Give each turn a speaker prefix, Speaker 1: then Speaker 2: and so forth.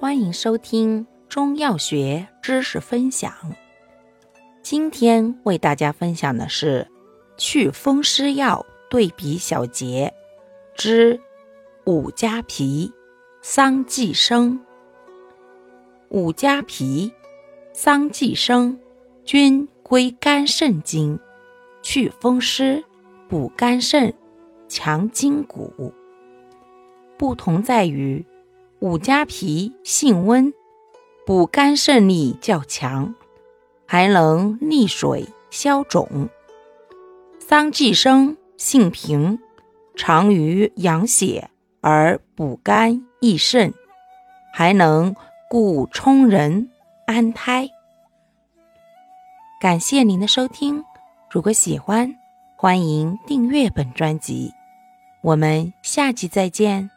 Speaker 1: 欢迎收听中药学知识分享。今天为大家分享的是祛风湿药对比小节之五加皮、桑寄生。五加皮、桑寄生均归肝肾经，祛风湿、补肝肾、强筋骨。不同在于。五加皮性温，补肝肾力较强，还能利水消肿。桑寄生性平，常于养血而补肝益肾，还能固充人安胎。感谢您的收听，如果喜欢，欢迎订阅本专辑。我们下期再见。